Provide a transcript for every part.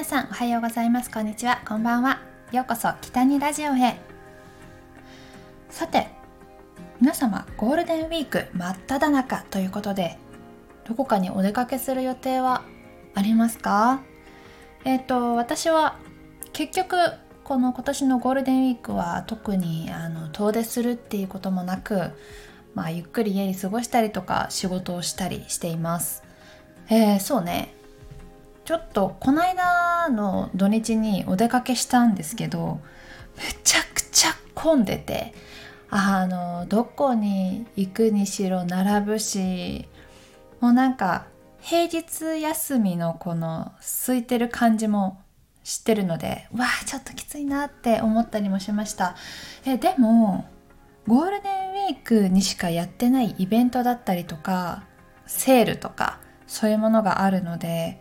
皆さんおはようございます。こんにちは。こんばんは。ようこそ北にラジオへ。さて皆様ゴールデンウィーク真っ只中ということでどこかにお出かけする予定はありますか？えっ、ー、と私は結局この今年のゴールデンウィークは特にあの遠出するっていうこともなく、まあ、ゆっくり家に過ごしたりとか仕事をしたりしています。えー、そうね。ちょっとこの間の土日にお出かけしたんですけどめちゃくちゃ混んでてあのどこに行くにしろ並ぶしもうなんか平日休みのこの空いてる感じも知ってるのでわあちょっときついなって思ったりもしました。えでもゴールデンウィークにしかやってないイベントだったりとかセールとかそういうものがあるので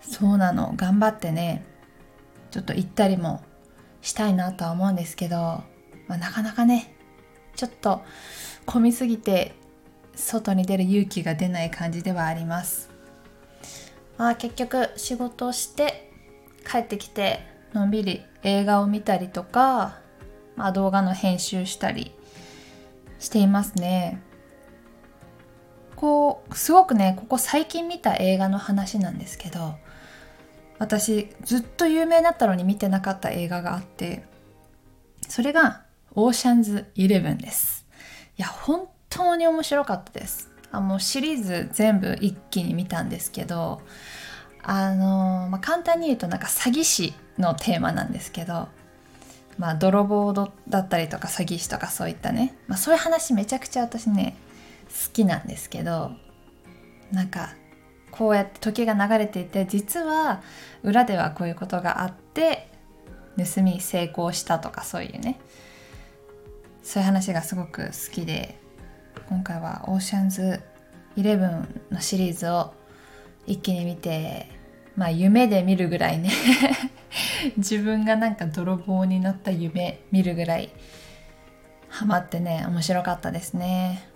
そうなの。頑張ってねちょっと行ったりもしたいなとは思うんですけど、まあ、なかなかねちょっと混みすぎて外に出る勇気が出ない感じではあります。まあ結局仕事をして帰ってきてのんびり映画を見たりとか、まあ、動画の編集したりしていますね。こうすごくねここ最近見た映画の話なんですけど私ずっと有名だったのに見てなかった映画があってそれがオーシャンズイレブンです。いや本当に面白かったです。あもうシリーズ全部一気に見たんですけどあのまあ、簡単に言うとなんか詐欺師のテーマなんですけどまあ泥棒だったりとか詐欺師とかそういったね、まあ、そういう話めちゃくちゃ私ね好きなんですけどなんかこうやって時が流れていて実は裏ではこういうことがあって盗み成功したとかそういうね。そういう話がすごく好きで今回はオーシャンズイレブンのシリーズを一気に見てまあ夢で見るぐらいね。自分がなんか泥棒になった夢見るぐらいハマってね面白かったですね。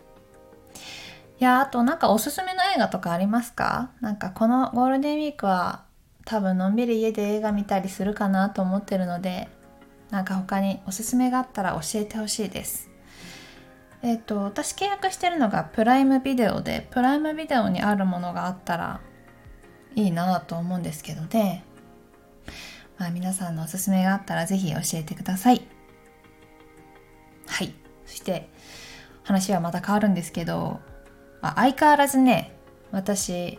いやあとなんかおすすめの映画とかありますか？なんかこのゴールデンウィークは多分のんびり家で映画見たりするかなと思ってるのでなんか他におすすめがあったら教えてほしいです。えっ、ー、と私契約してるのがプライムビデオでプライムビデオにあるものがあったらいいなと思うんですけどね。まあ皆さんのおすすめがあったら是非教えてください。はい。そして話はまた変わるんですけどあ相変わらずね私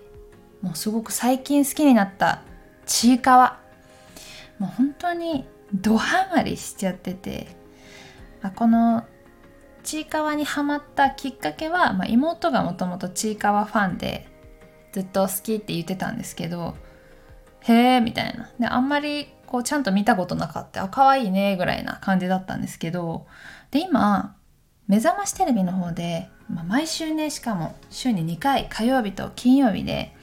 もうすごく最近好きになったちいかわ。もう本当にドハマりしちゃってて、あ、このちいかわにハマったきっかけは、まあ、妹がもともとちいかわファンでずっと好きって言ってたんですけどへえみたいな。であんまりこうちゃんと見たことなかった。あ可愛いねぐらいな感じだったんですけどで今目覚ましテレビの方でまあ、毎週ねしかも週に2回火曜日と金曜日で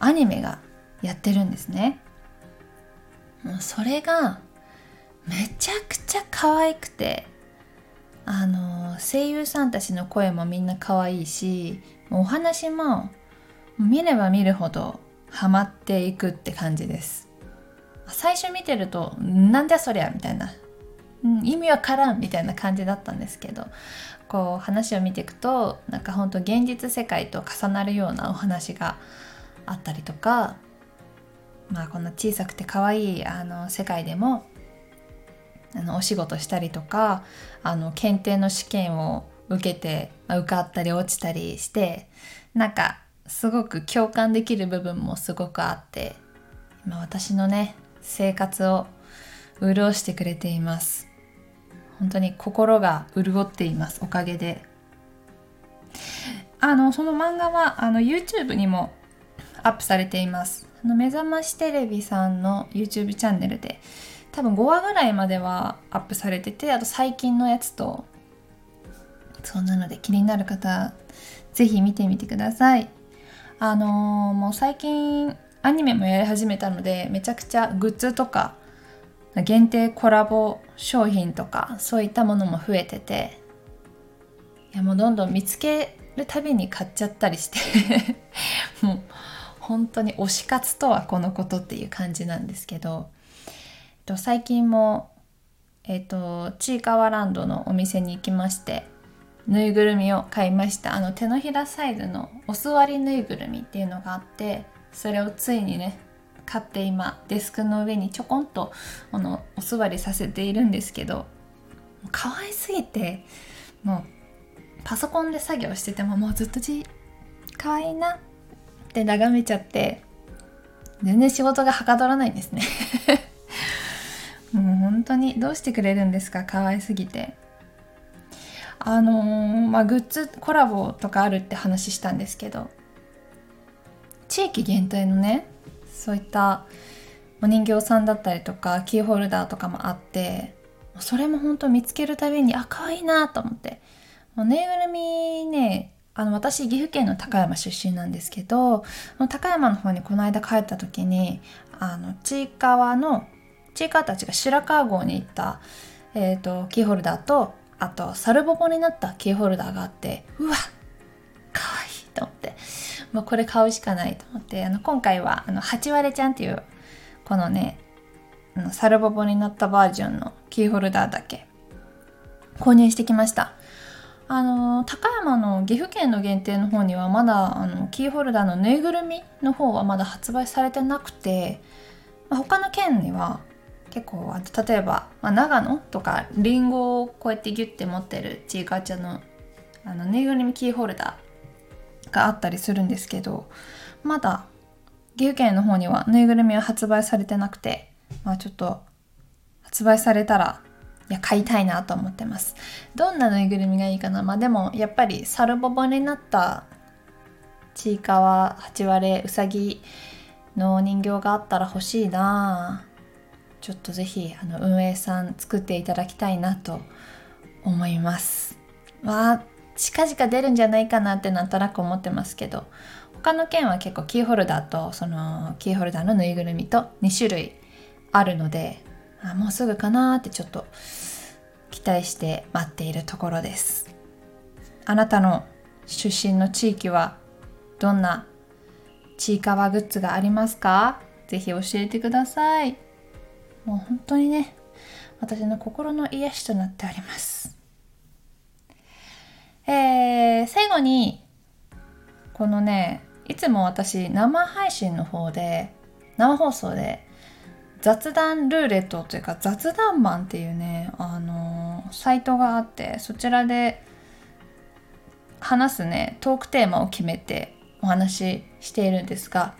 アニメがやってるんですね。もうそれがめちゃくちゃ可愛くてあの声優さんたちの声もみんな可愛いしお話も見れば見るほどハマっていくって感じです。最初見てるとなんだそりゃみたいな、うん、意味わからんみたいな感じだったんですけどこう話を見ていくとなんか本当現実世界と重なるようなお話があったりとかまあこの小さくて可愛いあの世界でもあのお仕事したりとかあの検定の試験を受けて、まあ、受かったり落ちたりしてなんかすごく共感できる部分もすごくあって今私のね生活を潤してくれています。本当に心が潤っています。おかげで。あのその漫画はあの YouTube にもアップされています。あの目覚ましテレビさんの YouTube チャンネルで多分5話ぐらいまではアップされててあと最近のやつとそんなので気になる方是非見てみてください。あのー、もう最近アニメもやり始めたのでめちゃくちゃグッズとか限定コラボ商品とかそういったものも増えてていやもうどんどん見つけるたびに買っちゃったりして もう本当に推し活とはこのことっていう感じなんですけど、えっと、最近もえっとちいかわランドのお店に行きましてぬいぐるみを買いました。あの手のひらサイズのお座りぬいぐるみっていうのがあってそれをついにね買って今デスクの上にちょこんとあのお座りさせているんですけど可愛すぎてもうパソコンで作業しててももうずっとじ可愛いなって眺めちゃって全然仕事がはかどらないんですね。もう本当にどうしてくれるんですか可愛すぎて。あのー、まあグッズコラボとかあるって話したんですけど地域限定のねそういったお人形さんだったりとかキーホルダーとかもあってそれも本当見つけるたびにあ可愛いなと思って。ぬいぐるみねあの私岐阜県の高山出身なんですけど高山の方にこの間帰った時にあのちいかわのちいかわたちが白川郷に行った、えーと、キーホルダーとあとサルボボになったキーホルダーがあってうわかわいいと思って。もうこれ買うしかないと思ってあの今回はあの八割ちゃんっていうこのねあのサルボボになったバージョンのキーホルダーだけ購入してきました。あの高山の岐阜県の限定の方にはまだあのキーホルダーのぬいぐるみの方はまだ発売されてなくて、まあ、他の県には結構例えば、まあ、長野とかりんごをこうやってギュッて持ってるちいかちゃんのあのぬいぐるみキーホルダーがあったりするんですけどまだ岐阜県の方にはぬいぐるみは発売されてなくてまあちょっと発売されたらいや買いたいなと思ってます。どんなぬいぐるみがいいかな？まあでもやっぱりサルボボになったちいかわ八割うさぎのお人形があったら欲しいな。ちょっとぜひあの運営さん作っていただきたいなと思います。わあ近々出るんじゃないかなってなんとなく思ってますけど他の県は結構キーホルダーとそのキーホルダーのぬいぐるみと2種類あるのであもうすぐかなってちょっと期待して待っているところです。あなたの出身の地域はどんなちいかわグッズがありますか？ぜひ教えてください。もう本当にね私の心の癒しとなっておりますえー、最にこのねいつも私生配信の方で生放送で雑談ルーレットというか雑談マンっていうね、あのー、サイトがあってそちらで話すねトークテーマを決めてお話ししているんですが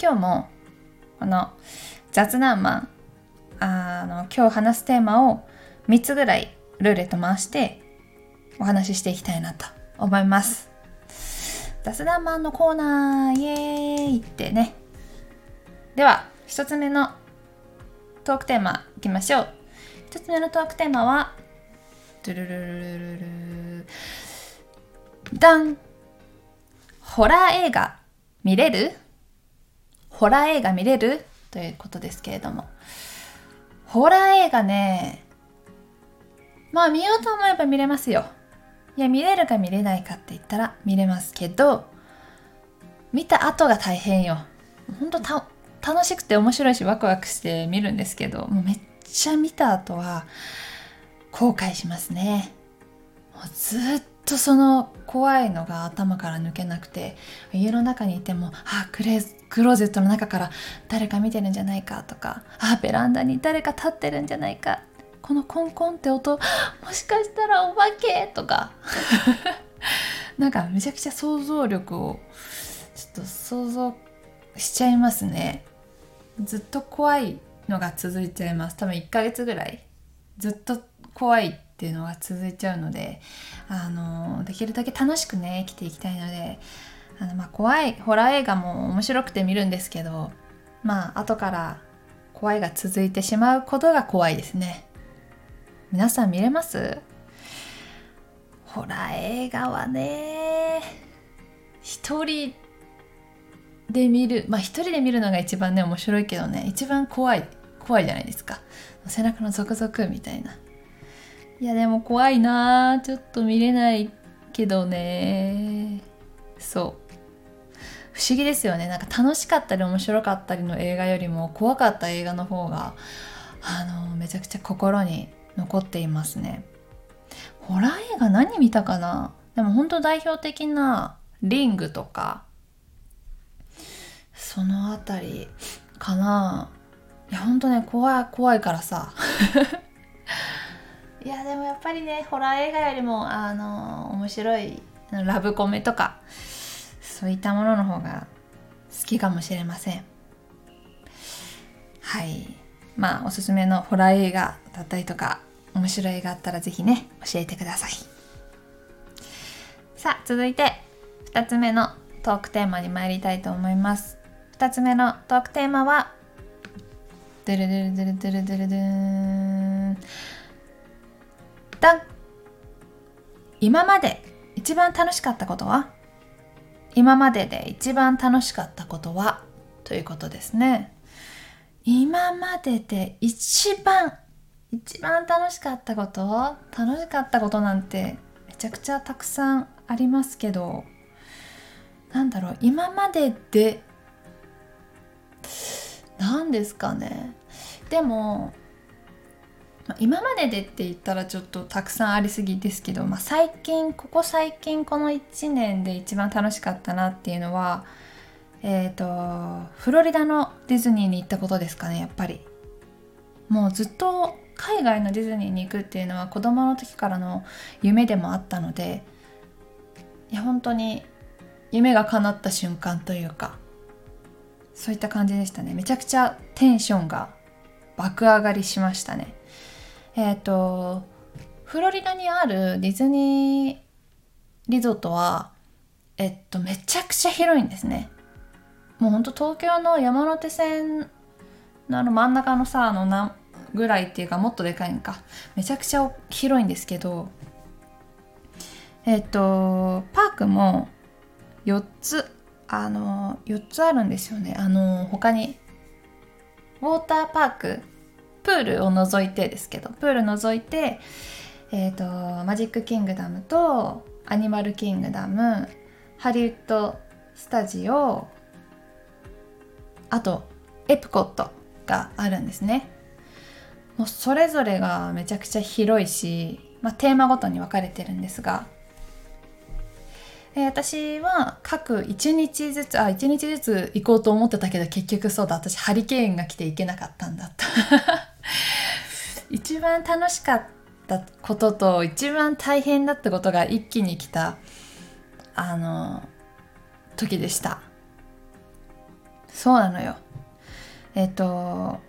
今日もこの雑談マンあの今日話すテーマを3つぐらいルーレット回してお話ししていきたいなと思います。雑談マンのコーナーイエーイってね。では1つ目のトークテーマいきましょう。1つ目のトークテーマはドゥルルルルルルダンホラー映画見れるホラー映画見れるということですけれどもホラー映画ねまあ見ようと思えば見れますよいや見れるか見れないかって言ったら見れますけど見た後が大変よ。ほんと楽しくて面白いしワクワクして見るんですけどもうめっちゃ見た後は後悔しますね。もうずっとその怖いのが頭から抜けなくて家の中にいてもあクレクローゼットの中から誰か見てるんじゃないかとかあベランダに誰か立ってるんじゃないかこのコンコンって音 もしかしたらお化けとか。なんかめちゃくちゃ想像力をちょっと想像しちゃいますね。ずっと怖いのが続いちゃいます。多分1ヶ月ぐらい。ずっと怖いっていうのが続いちゃうのであのできるだけ楽しくね生きていきたいのであの、まあ、怖いホラー映画も面白くて見るんですけどまあ後から怖いが続いてしまうことが怖いですね。皆さん見れます？ホラー映画はね。一人で見るまあ一人で見るのが一番ね面白いけどね。一番怖い怖いじゃないですか。背中のゾクゾクみたいな。いやでも怖いなちょっと見れないけどね。そう。不思議ですよね。なんか楽しかったり面白かったりの映画よりも怖かった映画の方があのめちゃくちゃ心に残っていますね。ホラー映画何見たかな？でも本当代表的なリングとかそのあたりかな。いやほんとね怖い怖いからさ。いやでもやっぱりねホラー映画よりもあの面白いラブコメとかそういったものの方が好きかもしれません。はい。まあおすすめのホラー映画だったりとか面白い映画あったら是非ね教えてください。さあ続いて2つ目のトークテーマに参りたいと思います。2つ目のトークテーマはドゥルドゥルドゥルドゥルドゥルドゥンン今まで一番楽しかったことは今までで一番楽しかったことはということですね今までで一番一番楽しかったこと？楽しかったことなんてめちゃくちゃたくさんありますけど。なんだろう今までで何ですかね。でも今まででって言ったらちょっとたくさんありすぎですけど、まあ、最近ここ最近この1年で一番楽しかったなっていうのはえっ、ー、とフロリダのディズニーに行ったことですかねやっぱり。もうずっと海外のディズニーに行くっていうのは子供の時からの夢でもあったのでいや本当に夢が叶った瞬間というかそういった感じでしたね。めちゃくちゃテンションが爆上がりしましたね。えっ、ー、とフロリダにあるディズニーリゾートはえっとめちゃくちゃ広いんですね。もうほんと東京の山手線のあの真ん中のさあの何ぐらいっていうかもっとでかいんか。めちゃくちゃ広いんですけどえっとパークも4つあの4つあるんですよね。あの他にウォーターパークプールを除いてですけどプール除いてえっ、とマジックキングダムとアニマルキングダムハリウッドスタジオあとエプコットがあるんですね。もうそれぞれがめちゃくちゃ広いし、まあ、テーマごとに分かれてるんですが。え私は各1日ずつあ1日ずつ行こうと思ってたけど結局そうだ。私ハリケーンが来て行けなかったんだった。一番楽しかったことと一番大変だったことが一気に来たあの時でした。そうなのよ。えっ、と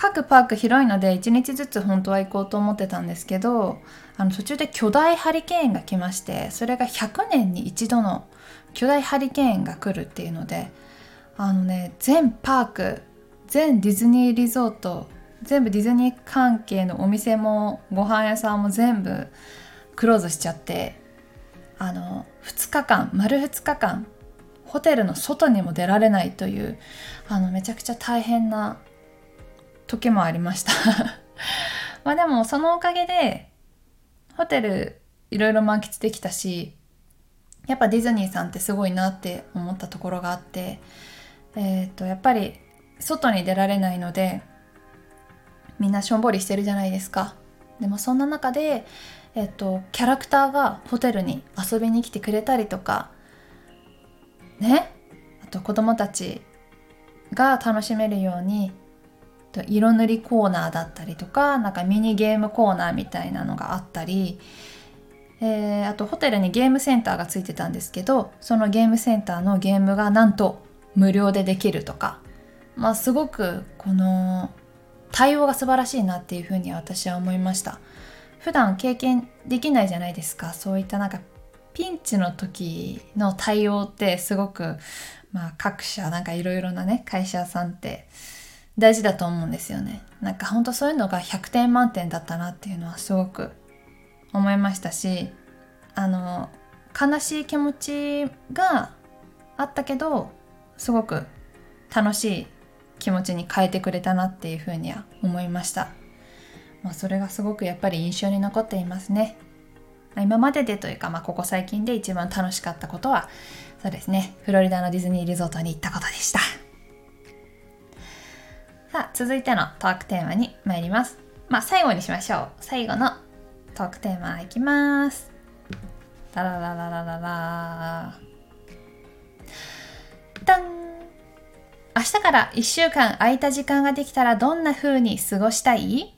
各パーク広いので1日ずつ本当は行こうと思ってたんですけどあの途中で巨大ハリケーンが来ましてそれが100年に一度の巨大ハリケーンが来るっていうのであのね全パーク全ディズニーリゾート全部ディズニー関係のお店もご飯屋さんも全部クローズしちゃってあの2日間丸2日間ホテルの外にも出られないというあのめちゃくちゃ大変な時もありました。まあでもそのおかげでホテルいろいろ満喫できたしやっぱディズニーさんってすごいなって思ったところがあってえっ、ー、とやっぱり外に出られないのでみんなしょんぼりしてるじゃないですか。でもそんな中でえっと、キャラクターがホテルに遊びに来てくれたりとかね。あと子供たちが楽しめるように色塗りコーナーだったりとかなんかミニゲームコーナーみたいなのがあったり、えー、あとホテルにゲームセンターがついてたんですけどそのゲームセンターのゲームがなんと無料でできるとか。まあすごくこの対応が素晴らしいなっていうふうに私は思いました。普段経験できないじゃないですか。そういったなんかピンチの時の対応ってすごくまあ各社なんかいろいろなね会社さんって大事だと思うんですよね。なんかほんとそういうのが100点満点だったなっていうのはすごく思いましたしあの悲しい気持ちがあったけどすごく楽しい気持ちに変えてくれたなっていうふうには思いました、まあ、それがすごくやっぱり印象に残っていますね。今まででというか、まあ、ここ最近で一番楽しかったことはそうですね。フロリダのディズニーリゾートに行ったことでした。さあ続いてのトークテーマに参ります。まあ最後にしましょう。最後のトークテーマいきます。ダララララララ。ダン。明日から1週間空いた時間ができたらどんな風に過ごしたい？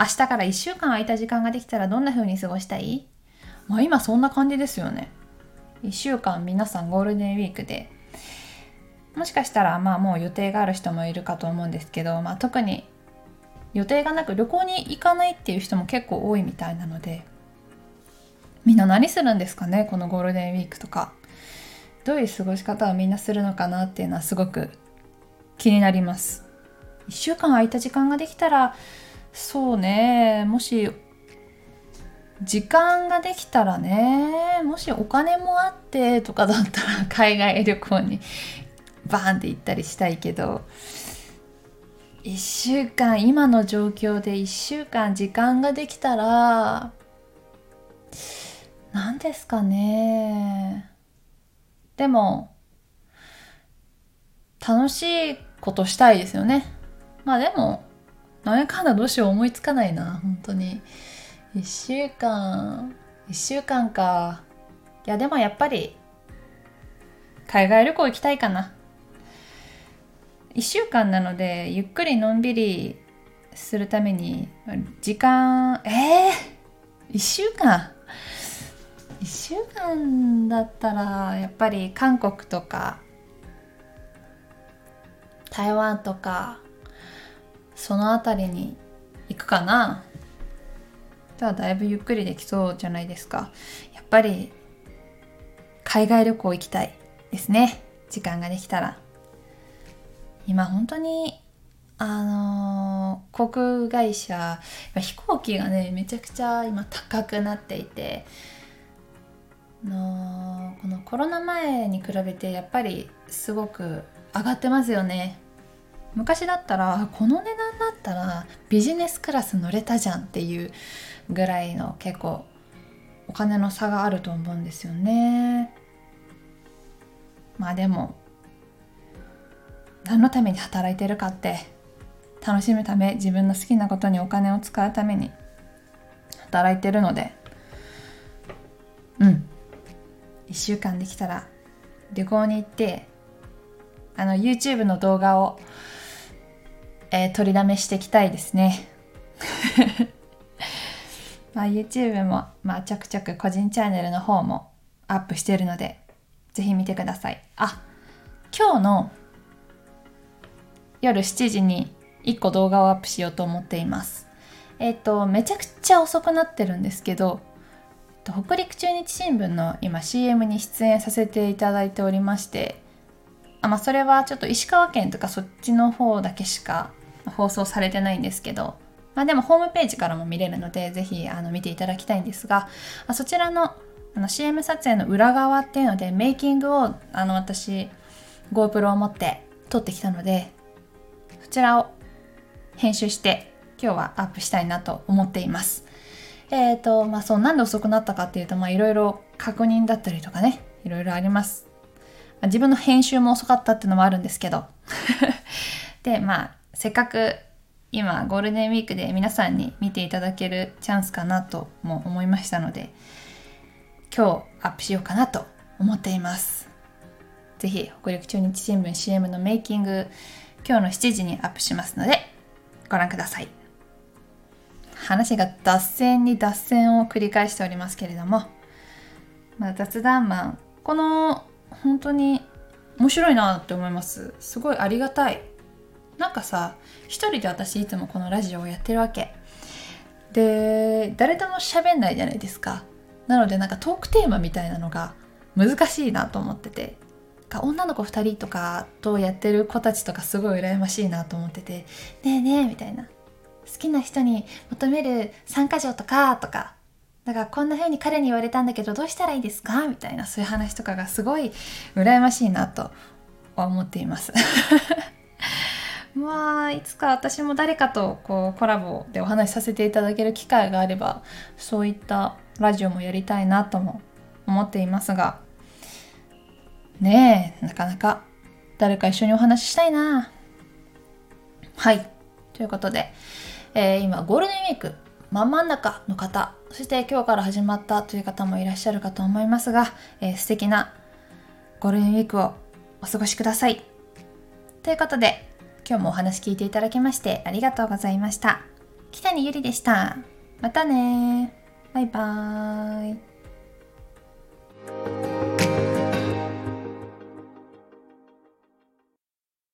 明日から1週間空いた時間ができたらどんな風に過ごしたい？まあ今そんな感じですよね。1週間皆さんゴールデンウィークで。もしかしたらまあもう予定がある人もいるかと思うんですけど、まあ、特に予定がなく旅行に行かないっていう人も結構多いみたいなのでみんな何するんですかね？このゴールデンウィークとか。どういう過ごし方をみんなするのかなっていうのはすごく気になります。1週間空いた時間ができたらそうね。もし時間ができたらね。もしお金もあってとかだったら 海外旅行にバーンって行ったりしたいけど。1週間今の状況で1週間時間ができたら何ですかね。でも楽しいことしたいですよね。まあでもなんやかんだどうしよう思いつかないな本当に。1週間1週間か。いやでもやっぱり海外旅行行きたいかな。1週間なのでゆっくりのんびりするために時間えー、1週間。1週間だったらやっぱり韓国とか台湾とかその辺りに行くかな。じゃあだいぶゆっくりできそうじゃないですか。やっぱり海外旅行行きたいですね。時間ができたら。今本当にあのー、航空会社飛行機がねめちゃくちゃ今高くなっていてのこのコロナ前に比べてやっぱりすごく上がってますよね。昔だったらこの値段だったらビジネスクラス乗れたじゃんっていうぐらいの結構お金の差があると思うんですよね。まあでも何のために働いてるかって楽しむため自分の好きなことにお金を使うために働いてるので。うん。1週間できたら旅行に行ってあの YouTube の動画をえー、取りだめしていきたいですね。まあ、YouTube も、まあ、ちょくちょく個人チャンネルの方もアップしてるので、ぜひ見てください。あ、今日の夜7時に1個動画をアップしようと思っています。えっ、ー、と、めちゃくちゃ遅くなってるんですけど、北陸中日新聞の今 CM に出演させていただいておりましてあ、まあ、それはちょっと石川県とかそっちの方だけしか放送されてないんですけど、まあ、でもホームページからも見れるのでぜひあの見ていただきたいんですがそちらのあの CM 撮影の裏側っていうのでメイキングをあの私 GoPro を持って撮ってきたのでそちらを編集して今日はアップしたいなと思っています。えっ、ー、とまあそうなんで遅くなったかっていうとまあいろいろ確認だったりとかねいろいろあります。あ、自分の編集も遅かったっていうのもあるんですけど でまあせっかく今ゴールデンウィークで皆さんに見ていただけるチャンスかなとも思いましたので今日アップしようかなと思っています。ぜひ北陸中日新聞 CM のメイキング今日の7時にアップしますのでご覧ください。話が脱線に脱線を繰り返しておりますけれども、まあ、雑談マンこの本当に面白いなって思います。すごいありがたい。なんかさ一人で私いつもこのラジオをやってるわけ。で誰とも喋んないじゃないですか。なのでなんかトークテーマみたいなのが難しいなと思ってて。女の子2人とかとやってる子たちとかすごい羨ましいなと思ってて「ねえねえ」みたいな「好きな人に求める参加条とか」とか。だからこんな風に彼に言われたんだけどどうしたらいいですか？みたいなそういう話とかがすごい羨ましいなと思っています。まあいつか私も誰かとこうコラボでお話しさせていただける機会があればそういったラジオもやりたいなとも思っていますがねえなかなか誰か一緒にお話ししたいな。はい。ということで、えー、今ゴールデンウィーク真ん真ん中の方そして今日から始まったという方もいらっしゃるかと思いますが、えー、素敵なゴールデンウィークをお過ごしください。ということで今日もお話聞いていただきましてありがとうございました。北にゆりでした。またねバイバーイ。